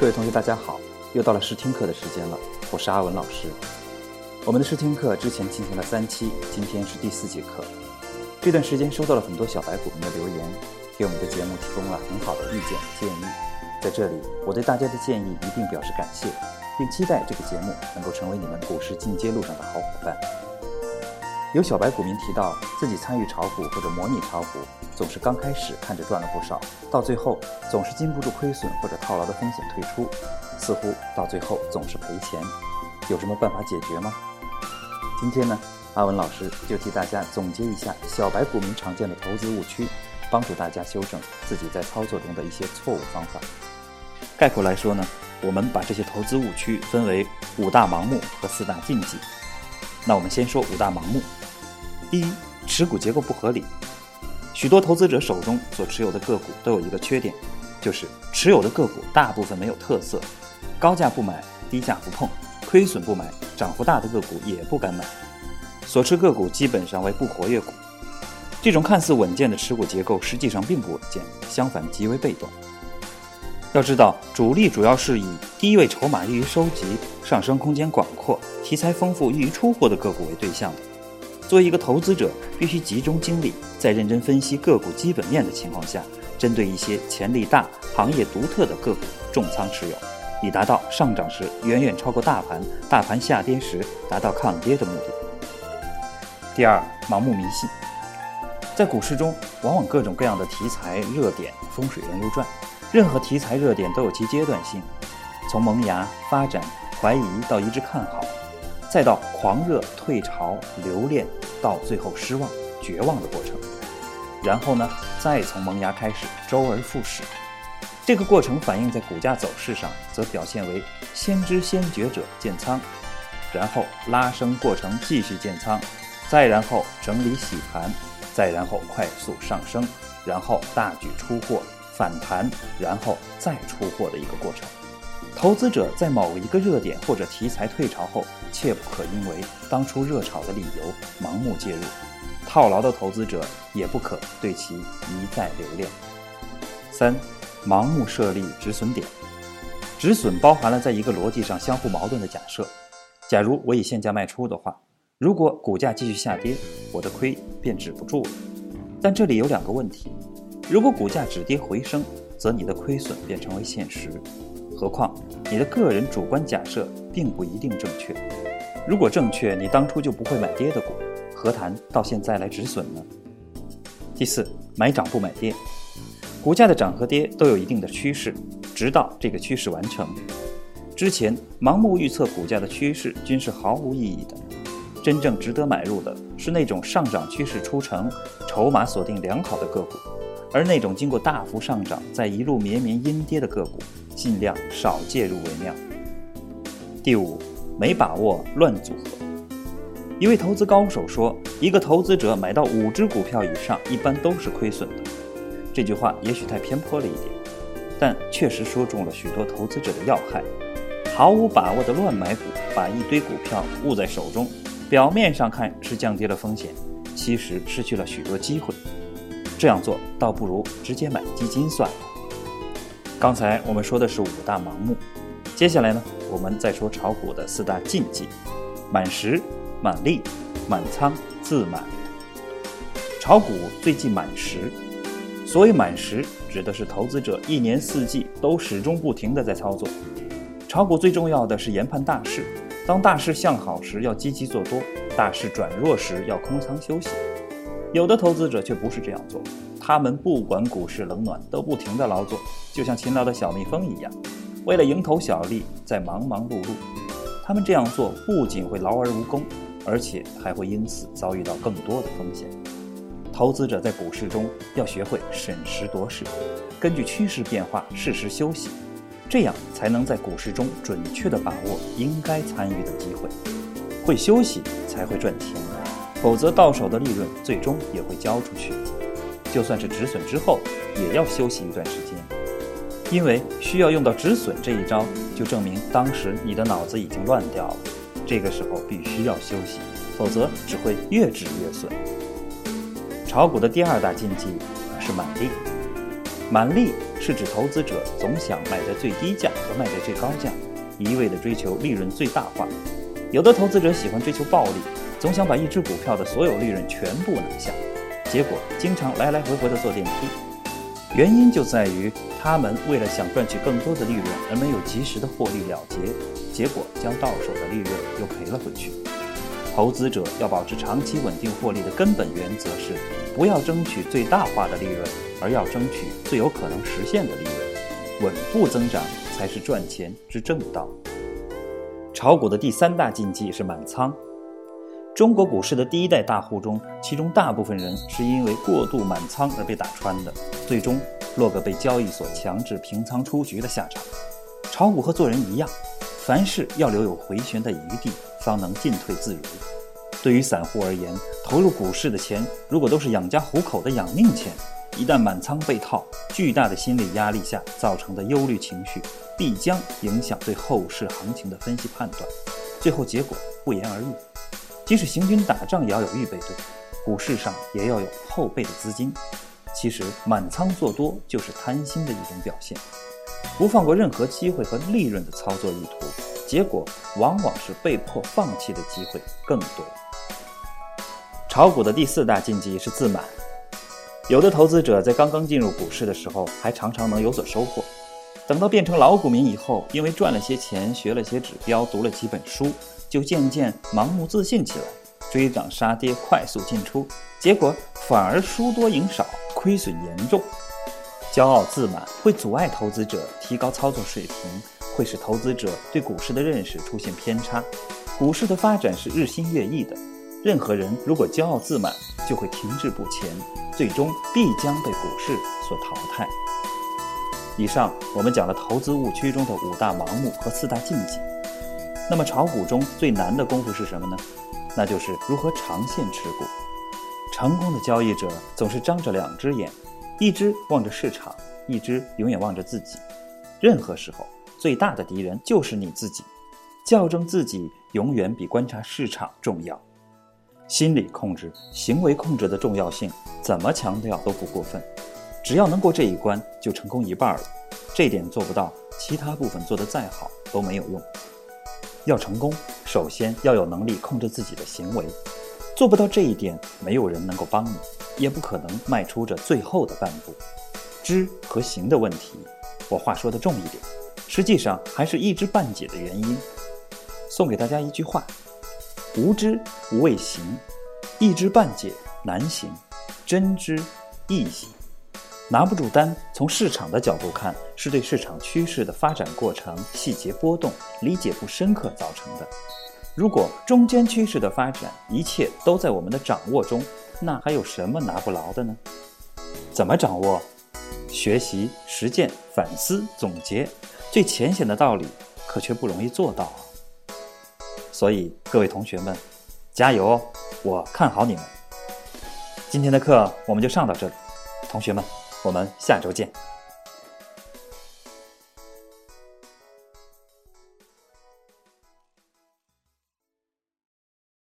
各位同学，大家好！又到了试听课的时间了，我是阿文老师。我们的试听课之前进行了三期，今天是第四节课。这段时间收到了很多小白股民的留言，给我们的节目提供了很好的意见建议。在这里，我对大家的建议一定表示感谢，并期待这个节目能够成为你们股市进阶路上的好伙伴。有小白股民提到，自己参与炒股或者模拟炒股，总是刚开始看着赚了不少，到最后总是禁不住亏损或者套牢的风险退出，似乎到最后总是赔钱。有什么办法解决吗？今天呢，阿文老师就替大家总结一下小白股民常见的投资误区，帮助大家修正自己在操作中的一些错误方法。概括来说呢，我们把这些投资误区分为五大盲目和四大禁忌。那我们先说五大盲目。第一，持股结构不合理。许多投资者手中所持有的个股都有一个缺点，就是持有的个股大部分没有特色，高价不买，低价不碰，亏损不买，涨幅大的个股也不敢买。所持个股基本上为不活跃股。这种看似稳健的持股结构，实际上并不稳健，相反极为被动。要知道，主力主要是以低位筹码易于收集、上升空间广阔、题材丰富易于出货的个股为对象的。作为一个投资者，必须集中精力，在认真分析个股基本面的情况下，针对一些潜力大、行业独特的个股重仓持有，以达到上涨时远远超过大盘，大盘下跌时达到抗跌的目的。第二，盲目迷信，在股市中，往往各种各样的题材热点风水轮流转。任何题材热点都有其阶段性，从萌芽、发展、怀疑到一致看好，再到狂热、退潮、留恋，到最后失望、绝望的过程。然后呢，再从萌芽开始，周而复始。这个过程反映在股价走势上，则表现为先知先觉者建仓，然后拉升过程继续建仓，再然后整理洗盘，再然后快速上升，然后大举出货。反弹，然后再出货的一个过程。投资者在某一个热点或者题材退潮后，切不可因为当初热炒的理由盲目介入。套牢的投资者也不可对其一再留恋。三，盲目设立止损点。止损包含了在一个逻辑上相互矛盾的假设。假如我以现价卖出的话，如果股价继续下跌，我的亏便止不住了。但这里有两个问题。如果股价止跌回升，则你的亏损便成为现实。何况你的个人主观假设并不一定正确。如果正确，你当初就不会买跌的股，何谈到现在来止损呢？第四，买涨不买跌。股价的涨和跌都有一定的趋势，直到这个趋势完成之前，盲目预测股价的趋势均是毫无意义的。真正值得买入的是那种上涨趋势出成、筹码锁定良好的个股。而那种经过大幅上涨再一路绵绵阴跌的个股，尽量少介入为妙。第五，没把握乱组合。一位投资高手说：“一个投资者买到五只股票以上，一般都是亏损的。”这句话也许太偏颇了一点，但确实说中了许多投资者的要害。毫无把握的乱买股，把一堆股票握在手中，表面上看是降低了风险，其实失去了许多机会。这样做倒不如直接买基金算了。刚才我们说的是五大盲目，接下来呢，我们再说炒股的四大禁忌：满时、满利、满仓、自满。炒股最忌满时。所谓满时，指的是投资者一年四季都始终不停的在操作。炒股最重要的是研判大势，当大势向好时要积极做多，大势转弱时要空仓休息。有的投资者却不是这样做，他们不管股市冷暖，都不停地劳作，就像勤劳的小蜜蜂一样，为了蝇头小利在忙忙碌碌。他们这样做不仅会劳而无功，而且还会因此遭遇到更多的风险。投资者在股市中要学会审时度势，根据趋势变化适时休息，这样才能在股市中准确地把握应该参与的机会。会休息才会赚钱。否则，到手的利润最终也会交出去。就算是止损之后，也要休息一段时间，因为需要用到止损这一招，就证明当时你的脑子已经乱掉了。这个时候必须要休息，否则只会越止越损。炒股的第二大禁忌是满利。满利是指投资者总想买在最低价和卖在最高价，一味的追求利润最大化。有的投资者喜欢追求暴利，总想把一只股票的所有利润全部拿下，结果经常来来回回的坐电梯。原因就在于他们为了想赚取更多的利润而没有及时的获利了结，结果将到手的利润又赔了回去。投资者要保持长期稳定获利的根本原则是：不要争取最大化的利润，而要争取最有可能实现的利润。稳步增长才是赚钱之正道。炒股的第三大禁忌是满仓。中国股市的第一代大户中，其中大部分人是因为过度满仓而被打穿的，最终落个被交易所强制平仓出局的下场。炒股和做人一样，凡事要留有回旋的余地，方能进退自如。对于散户而言，投入股市的钱如果都是养家糊口的养命钱，一旦满仓被套，巨大的心理压力下造成的忧虑情绪，必将影响对后市行情的分析判断，最后结果不言而喻。即使行军打仗，也要有预备队；股市上也要有后备的资金。其实满仓做多就是贪心的一种表现，不放过任何机会和利润的操作意图，结果往往是被迫放弃的机会更多。炒股的第四大禁忌是自满。有的投资者在刚刚进入股市的时候，还常常能有所收获。等到变成老股民以后，因为赚了些钱，学了些指标，读了几本书，就渐渐盲目自信起来，追涨杀跌，快速进出，结果反而输多赢少，亏损严重。骄傲自满会阻碍投资者提高操作水平，会使投资者对股市的认识出现偏差。股市的发展是日新月异的。任何人如果骄傲自满，就会停滞不前，最终必将被股市所淘汰。以上我们讲了投资误区中的五大盲目和四大禁忌。那么炒股中最难的功夫是什么呢？那就是如何长线持股。成功的交易者总是张着两只眼，一只望着市场，一只永远望着自己。任何时候，最大的敌人就是你自己。校正自己永远比观察市场重要。心理控制、行为控制的重要性，怎么强调都不过分。只要能过这一关，就成功一半了。这点做不到，其他部分做得再好都没有用。要成功，首先要有能力控制自己的行为。做不到这一点，没有人能够帮你，也不可能迈出这最后的半步。知和行的问题，我话说的重一点，实际上还是一知半解的原因。送给大家一句话。无知无畏行，一知半解难行，真知易行。拿不住单，从市场的角度看，是对市场趋势的发展过程细节波动理解不深刻造成的。如果中间趋势的发展一切都在我们的掌握中，那还有什么拿不牢的呢？怎么掌握？学习、实践、反思、总结，最浅显的道理，可却不容易做到啊。所以，各位同学们，加油哦！我看好你们。今天的课我们就上到这里，同学们，我们下周见。